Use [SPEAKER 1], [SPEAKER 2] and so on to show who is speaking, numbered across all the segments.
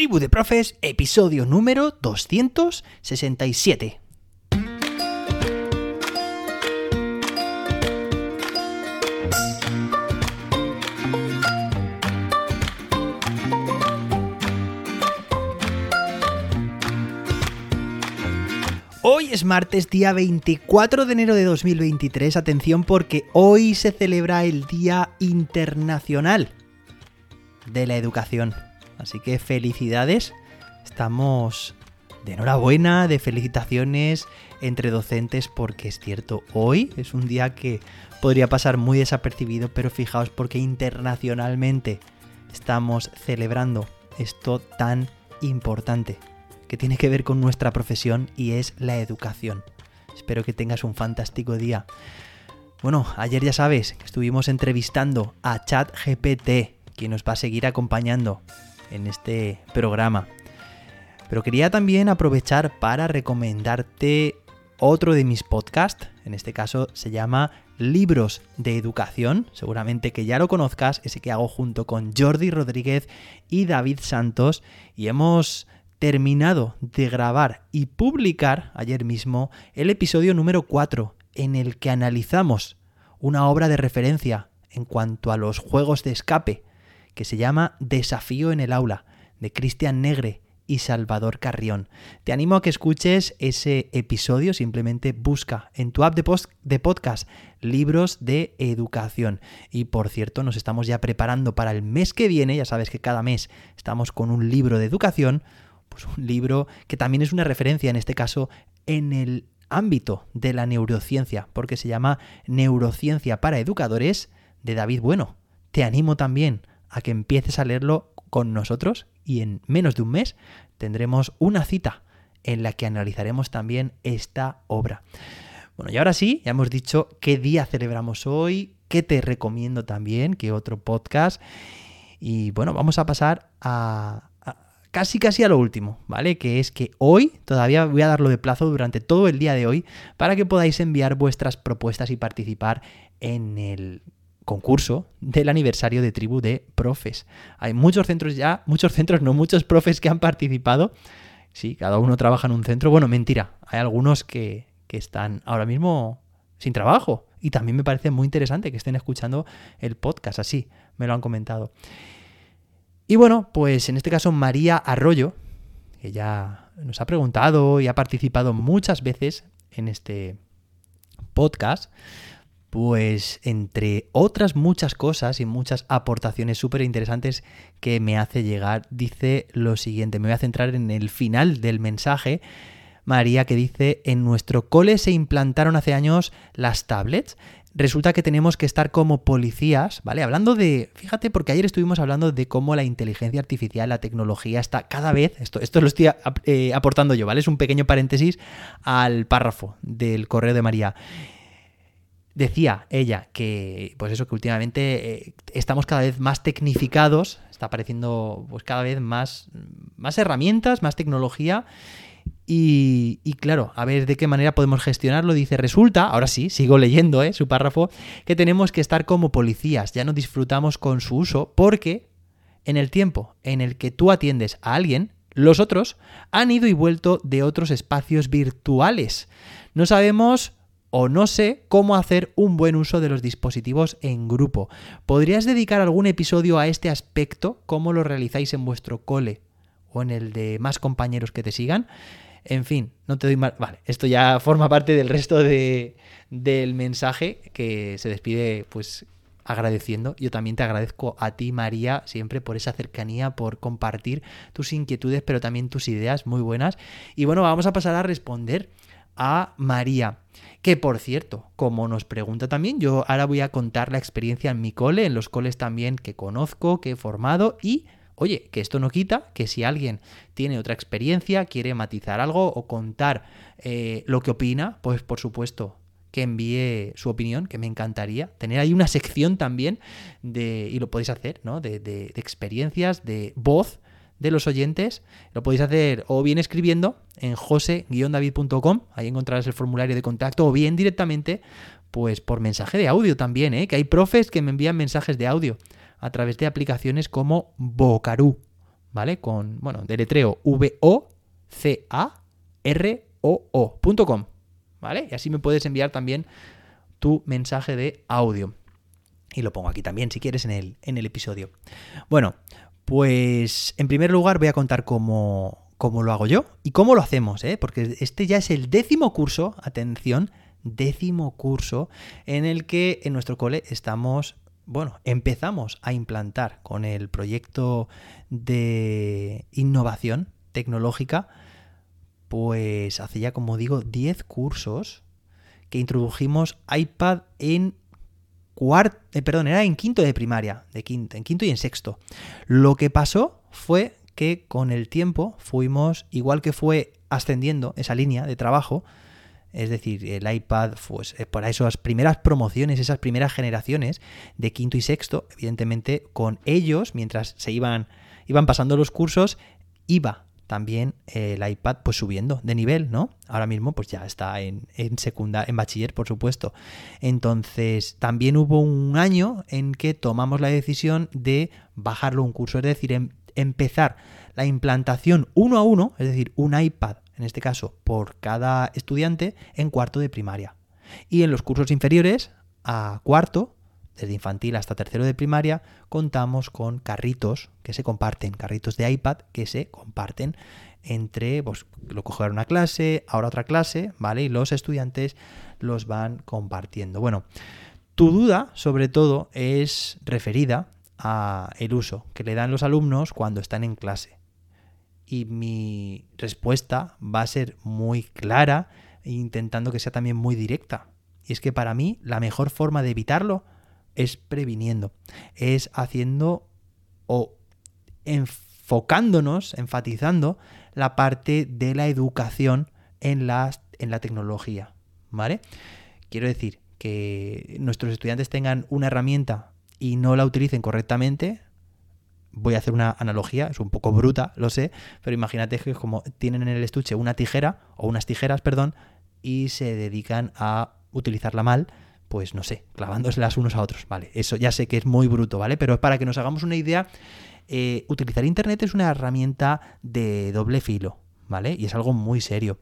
[SPEAKER 1] Tribu de Profes, episodio número 267. Hoy es martes, día 24 de enero de 2023. Atención porque hoy se celebra el Día Internacional de la Educación. Así que felicidades. Estamos de enhorabuena, de felicitaciones entre docentes porque es cierto, hoy es un día que podría pasar muy desapercibido, pero fijaos porque internacionalmente estamos celebrando esto tan importante que tiene que ver con nuestra profesión y es la educación. Espero que tengas un fantástico día. Bueno, ayer ya sabes que estuvimos entrevistando a ChatGPT, quien nos va a seguir acompañando en este programa. Pero quería también aprovechar para recomendarte otro de mis podcasts, en este caso se llama Libros de Educación, seguramente que ya lo conozcas, ese que hago junto con Jordi Rodríguez y David Santos, y hemos terminado de grabar y publicar ayer mismo el episodio número 4, en el que analizamos una obra de referencia en cuanto a los juegos de escape, que se llama Desafío en el aula, de Cristian Negre y Salvador Carrión. Te animo a que escuches ese episodio, simplemente busca en tu app de, de podcast libros de educación. Y por cierto, nos estamos ya preparando para el mes que viene, ya sabes que cada mes estamos con un libro de educación, pues un libro que también es una referencia, en este caso, en el ámbito de la neurociencia, porque se llama Neurociencia para Educadores de David Bueno. Te animo también a que empieces a leerlo con nosotros y en menos de un mes tendremos una cita en la que analizaremos también esta obra. Bueno, y ahora sí, ya hemos dicho qué día celebramos hoy, qué te recomiendo también, qué otro podcast. Y bueno, vamos a pasar a, casi casi a lo último, ¿vale? Que es que hoy, todavía voy a darlo de plazo durante todo el día de hoy, para que podáis enviar vuestras propuestas y participar en el concurso del aniversario de tribu de profes. Hay muchos centros ya, muchos centros, no muchos profes que han participado. Sí, cada uno trabaja en un centro. Bueno, mentira, hay algunos que, que están ahora mismo sin trabajo. Y también me parece muy interesante que estén escuchando el podcast así, me lo han comentado. Y bueno, pues en este caso María Arroyo, que ya nos ha preguntado y ha participado muchas veces en este podcast, pues entre otras muchas cosas y muchas aportaciones súper interesantes que me hace llegar, dice lo siguiente, me voy a centrar en el final del mensaje. María que dice, en nuestro cole se implantaron hace años las tablets resulta que tenemos que estar como policías, ¿vale? Hablando de, fíjate, porque ayer estuvimos hablando de cómo la inteligencia artificial, la tecnología está cada vez, esto, esto lo estoy eh, aportando yo, ¿vale? Es un pequeño paréntesis al párrafo del correo de María. Decía ella que, pues eso, que últimamente eh, estamos cada vez más tecnificados, está apareciendo pues cada vez más, más herramientas, más tecnología y, claro, a ver de qué manera podemos gestionarlo. Dice, resulta, ahora sí, sigo leyendo ¿eh? su párrafo, que tenemos que estar como policías, ya no disfrutamos con su uso porque en el tiempo en el que tú atiendes a alguien, los otros han ido y vuelto de otros espacios virtuales. No sabemos o no sé cómo hacer un buen uso de los dispositivos en grupo. ¿Podrías dedicar algún episodio a este aspecto? ¿Cómo lo realizáis en vuestro cole o en el de más compañeros que te sigan? En fin, no te doy más. Vale, esto ya forma parte del resto de, del mensaje que se despide, pues agradeciendo. Yo también te agradezco a ti, María, siempre por esa cercanía, por compartir tus inquietudes, pero también tus ideas muy buenas. Y bueno, vamos a pasar a responder a María. Que por cierto, como nos pregunta también, yo ahora voy a contar la experiencia en mi cole, en los coles también que conozco, que he formado y Oye, que esto no quita que si alguien tiene otra experiencia, quiere matizar algo o contar eh, lo que opina, pues por supuesto que envíe su opinión, que me encantaría. Tener ahí una sección también de, y lo podéis hacer, ¿no? De, de experiencias, de voz de los oyentes. Lo podéis hacer o bien escribiendo en jose-david.com, ahí encontrarás el formulario de contacto, o bien directamente, pues por mensaje de audio también, ¿eh? que hay profes que me envían mensajes de audio a través de aplicaciones como Bocarú. ¿vale? Con, bueno, deletreo V-O-C-A-R-O-O.com, ¿vale? Y así me puedes enviar también tu mensaje de audio. Y lo pongo aquí también, si quieres, en el, en el episodio. Bueno, pues en primer lugar voy a contar cómo, cómo lo hago yo y cómo lo hacemos, ¿eh? porque este ya es el décimo curso, atención, décimo curso en el que en nuestro cole estamos, bueno, empezamos a implantar con el proyecto de innovación tecnológica, pues hace ya, como digo, 10 cursos que introdujimos iPad en eh, perdón, era en quinto de primaria, de quinto, en quinto y en sexto. Lo que pasó fue que con el tiempo fuimos, igual que fue ascendiendo esa línea de trabajo, es decir, el iPad, pues eh, para esas primeras promociones, esas primeras generaciones de quinto y sexto, evidentemente con ellos, mientras se iban, iban pasando los cursos, iba también el iPad pues subiendo de nivel, ¿no? Ahora mismo pues ya está en, en secundaria, en bachiller, por supuesto. Entonces, también hubo un año en que tomamos la decisión de bajarlo un curso, es decir, em, empezar la implantación uno a uno, es decir, un iPad en este caso por cada estudiante, en cuarto de primaria. Y en los cursos inferiores, a cuarto, desde infantil hasta tercero de primaria, contamos con carritos que se comparten, carritos de iPad que se comparten entre, pues lo coger una clase, ahora otra clase, ¿vale? Y los estudiantes los van compartiendo. Bueno, tu duda, sobre todo, es referida a el uso que le dan los alumnos cuando están en clase y mi respuesta va a ser muy clara, intentando que sea también muy directa. Y es que para mí la mejor forma de evitarlo es previniendo, es haciendo o enfocándonos, enfatizando la parte de la educación en la, en la tecnología. ¿Vale? Quiero decir que nuestros estudiantes tengan una herramienta y no la utilicen correctamente, voy a hacer una analogía, es un poco bruta, lo sé, pero imagínate que como tienen en el estuche una tijera, o unas tijeras, perdón, y se dedican a utilizarla mal, pues no sé, clavándoselas unos a otros, ¿vale? Eso ya sé que es muy bruto, ¿vale? Pero para que nos hagamos una idea, eh, utilizar Internet es una herramienta de doble filo, ¿vale? Y es algo muy serio.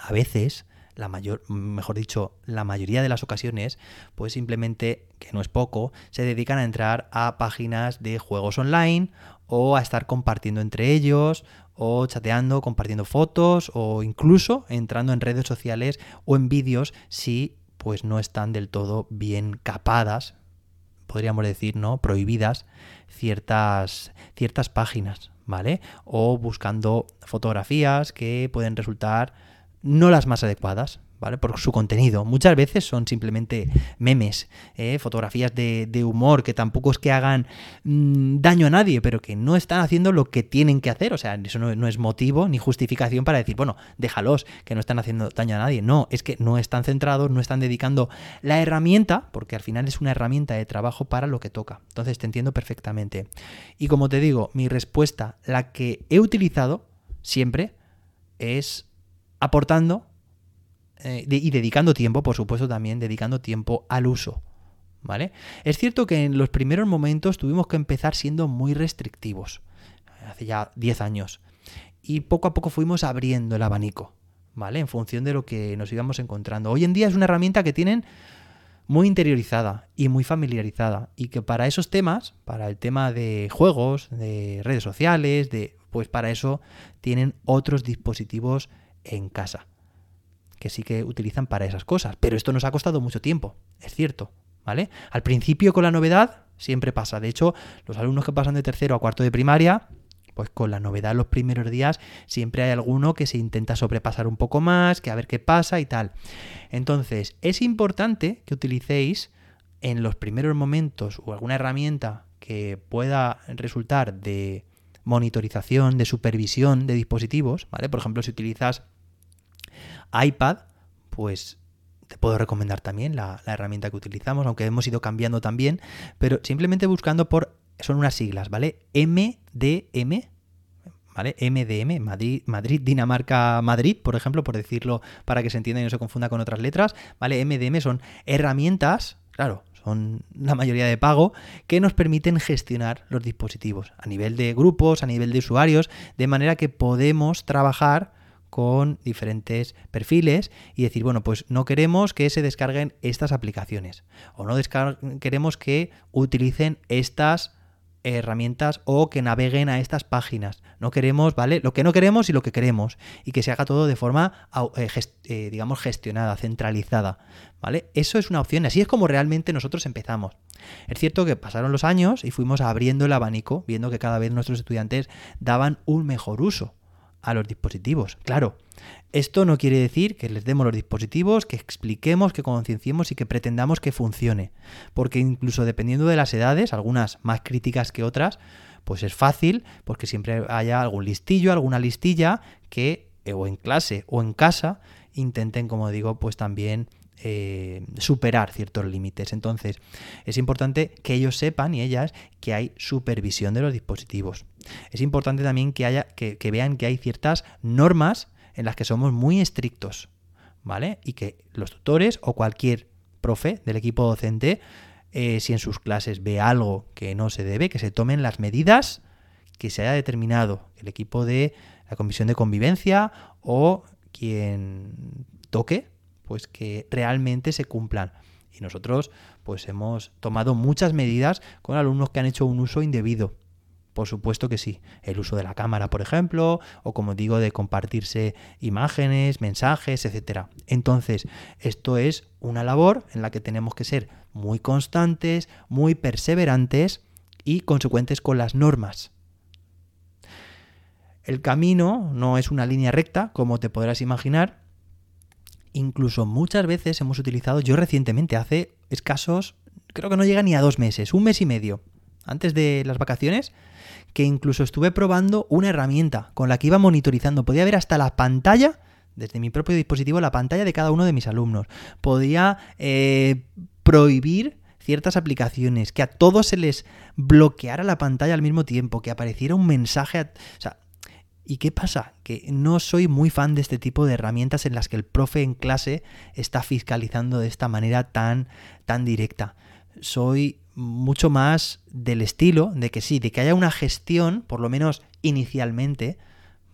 [SPEAKER 1] A veces la mayor, mejor dicho, la mayoría de las ocasiones, pues simplemente, que no es poco, se dedican a entrar a páginas de juegos online o a estar compartiendo entre ellos o chateando, compartiendo fotos o incluso entrando en redes sociales o en vídeos si pues no están del todo bien capadas, podríamos decir, ¿no? prohibidas ciertas ciertas páginas, ¿vale? O buscando fotografías que pueden resultar no las más adecuadas, ¿vale? Por su contenido. Muchas veces son simplemente memes, ¿eh? fotografías de, humor que tampoco es que hagan mm, daño a nadie, pero que no están haciendo lo que tienen que hacer. O sea, eso no, es motivo ni justificación para decir, bueno, déjalos, que no están haciendo daño a nadie. No, es que no están centrados, no están dedicando la herramienta, porque al final es una herramienta de trabajo para lo que toca. Entonces te entiendo perfectamente. Y como te digo, mi respuesta, la que he utilizado siempre, es aportando eh, y dedicando tiempo, por supuesto también dedicando tiempo al uso. ¿Vale? Es cierto que en los primeros momentos tuvimos que empezar siendo muy restrictivos, hace ya 10 años, y poco a poco fuimos abriendo el abanico, ¿vale? En función de lo que nos íbamos encontrando. Hoy en día es una herramienta que tienen muy interiorizada y muy familiarizada y que para esos temas, para el tema de juegos, de redes sociales, de pues para eso tienen otros dispositivos en casa, que sí que utilizan para esas cosas. Pero esto nos ha costado mucho tiempo, es cierto, ¿vale? Al principio con la novedad siempre pasa. De hecho, los alumnos que pasan de tercero a cuarto de primaria, pues con la novedad los primeros días siempre hay alguno que se intenta sobrepasar un poco más, que a ver qué pasa y tal. Entonces, es importante que utilicéis en los primeros momentos o alguna herramienta que pueda resultar de monitorización, de supervisión de dispositivos, ¿vale? Por ejemplo, si utilizas iPad, pues te puedo recomendar también la, herramienta que utilizamos, aunque hemos ido cambiando también, pero simplemente buscando por, son unas siglas, ¿vale? MDM, ¿vale? MDM, Madrid, Madrid, Dinamarca, Madrid, por ejemplo, por decirlo para que se entienda y no se confunda con otras letras, ¿vale? MDM son herramientas, claro, son la mayoría de pago, que nos permiten gestionar los dispositivos a nivel de grupos, a nivel de usuarios, de manera que podemos trabajar con diferentes perfiles y decir, bueno, pues no queremos que se descarguen estas aplicaciones o no queremos que utilicen estas herramientas o que naveguen a estas páginas. No queremos, ¿vale? Lo que no queremos y lo que queremos. Y que se haga todo de forma, eh, eh, digamos, gestionada, centralizada, ¿vale? Eso es una opción. Así es como realmente nosotros empezamos. Es cierto que pasaron los años y fuimos abriendo el abanico, viendo que cada vez nuestros estudiantes daban un mejor uso a los dispositivos. Claro, esto no quiere decir que les demos los dispositivos, que expliquemos, que concienciemos y que pretendamos que funcione. Porque incluso dependiendo de las edades, algunas más críticas que otras, pues es fácil, porque siempre haya algún listillo, alguna listilla que eh, o en clase o en casa intenten, como digo, pues también eh, superar ciertos límites. Entonces, es importante que ellos sepan y ellas que hay supervisión de los dispositivos. Es importante también que, haya, que, vean que hay ciertas normas en las que somos muy estrictos, ¿vale? Y que los tutores o cualquier profe del equipo docente, eh, si en sus clases ve algo que no se debe, que se tomen las medidas que se haya determinado el equipo de la comisión de convivencia o quien toque pues que realmente se cumplan. Y nosotros pues hemos tomado muchas medidas con alumnos que han hecho un uso indebido. Por supuesto que sí. El uso de la cámara, por ejemplo, o como digo, de compartirse imágenes, mensajes, etc. Entonces, esto es una labor en la que tenemos que ser muy constantes, muy perseverantes y consecuentes con las normas. El camino no es una línea recta, como te podrás imaginar, incluso muchas veces hemos utilizado, yo recientemente, hace escasos, creo que no llega ni a dos meses, un mes y medio, antes de las vacaciones, que incluso estuve probando una herramienta con la que iba monitorizando. Podía ver hasta la pantalla, desde mi propio dispositivo, la pantalla de cada uno de mis alumnos. Podía eh, prohibir ciertas aplicaciones, que a todos se les bloqueara la pantalla al mismo tiempo, que apareciera un mensaje. o sea, ¿Y qué pasa? Que no soy muy fan de este tipo de herramientas en las que el profe en clase está fiscalizando de esta manera tan, tan directa. Soy mucho más del estilo de que sí, de que haya una gestión, por lo menos inicialmente,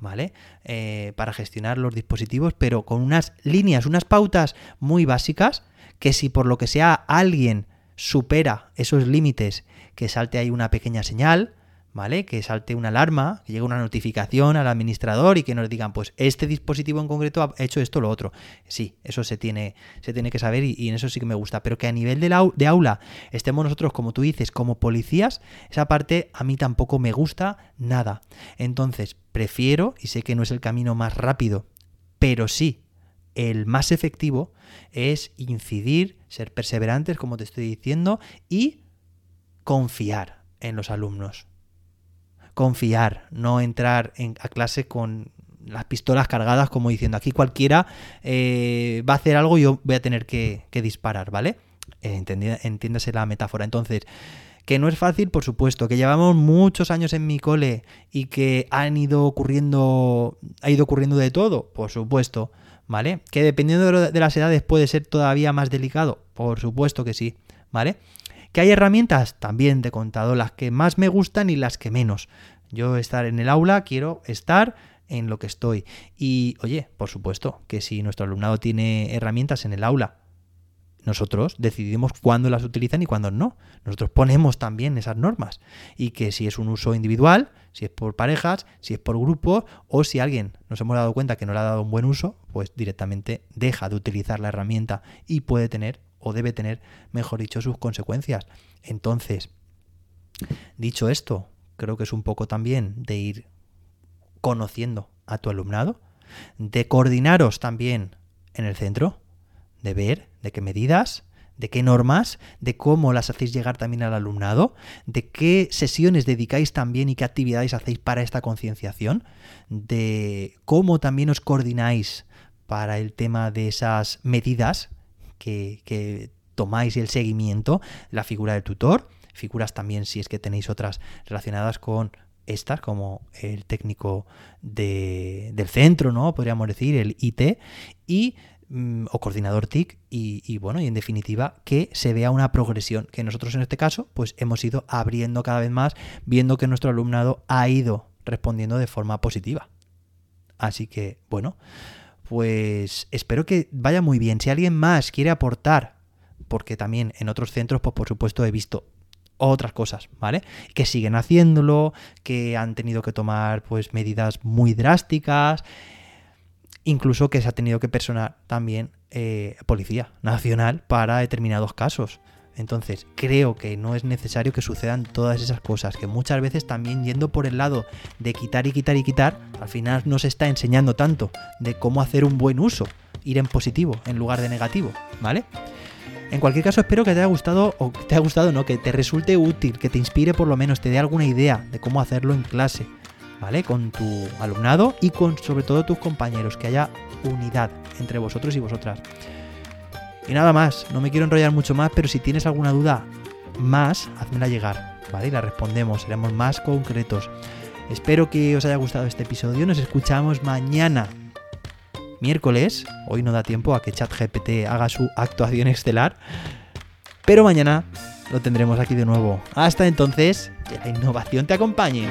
[SPEAKER 1] ¿vale? Eh, para gestionar los dispositivos, pero con unas líneas, unas pautas muy básicas, que si por lo que sea alguien supera esos límites, que salte ahí una pequeña señal, ¿vale? Que salte una alarma, que llegue una notificación al administrador y que nos digan, pues este dispositivo en concreto ha hecho esto o lo otro. Sí, eso se tiene, se tiene que saber y, en eso sí que me gusta. Pero que a nivel de, de aula estemos nosotros, como tú dices, como policías, esa parte a mí tampoco me gusta nada. Entonces, prefiero, y sé que no es el camino más rápido, pero sí el más efectivo, es incidir, ser perseverantes, como te estoy diciendo, y confiar en los alumnos confiar, no entrar en, a clase con las pistolas cargadas como diciendo aquí cualquiera eh, va a hacer algo y yo voy a tener que, disparar, ¿vale? Eh, entiéndase la metáfora. Entonces, que no es fácil, por supuesto, que llevamos muchos años en mi cole y que han ido ocurriendo, ha ido ocurriendo de todo, por supuesto, ¿vale? Que dependiendo de las edades puede ser todavía más delicado, por supuesto que sí, ¿vale? ¿Que hay herramientas? También he contado las que más me gustan y las que menos. Yo estar en el aula, quiero estar en lo que estoy. Y oye, por supuesto, que si nuestro alumnado tiene herramientas en el aula, nosotros decidimos cuándo las utilizan y cuándo no. Nosotros ponemos también esas normas. Y que si es un uso individual, si es por parejas, si es por grupos, o si alguien nos hemos dado cuenta que no le ha dado un buen uso, pues directamente deja de utilizar la herramienta y puede tener debe tener, mejor dicho, sus consecuencias. Entonces, dicho esto, creo que es un poco también de ir conociendo a tu alumnado, de coordinaros también en el centro, de ver de qué medidas, de qué normas, de cómo las hacéis llegar también al alumnado, de qué sesiones dedicáis también y qué actividades hacéis para esta concienciación, de cómo también os coordináis para el tema de esas medidas que, tomáis el seguimiento, la figura del tutor, figuras también si es que tenéis otras relacionadas con estas, como el técnico del centro, ¿no? Podríamos decir, el IT, y mm, o coordinador TIC y, bueno, y en definitiva que se vea una progresión, que nosotros en este caso pues hemos ido abriendo cada vez más, viendo que nuestro alumnado ha ido respondiendo de forma positiva. Así que bueno, pues espero que vaya muy bien. Si alguien más quiere aportar, porque también en otros centros pues por supuesto he visto otras cosas, ¿vale? Que siguen haciéndolo, que han tenido que tomar pues medidas muy drásticas, incluso que se ha tenido que personar también eh, policía nacional para determinados casos. Entonces, creo que no es necesario que sucedan todas esas cosas, que muchas veces también yendo por el lado de quitar y quitar y quitar, al final no se está enseñando tanto de cómo hacer un buen uso, ir en positivo en lugar de negativo, ¿vale? En cualquier caso, espero que te haya gustado, o que te haya gustado, no, que te resulte útil, que te inspire por lo menos, te dé alguna idea de cómo hacerlo en clase, ¿vale? Con tu alumnado y con sobre todo tus compañeros, que haya unidad entre vosotros y vosotras. Y nada más, no me quiero enrollar mucho más, pero si tienes alguna duda más, házmela llegar, ¿vale? Y la respondemos, seremos más concretos. Espero que os haya gustado este episodio, nos escuchamos mañana miércoles. Hoy no da tiempo a que ChatGPT haga su actuación estelar. Pero mañana lo tendremos aquí de nuevo. Hasta entonces, que la innovación te acompañe.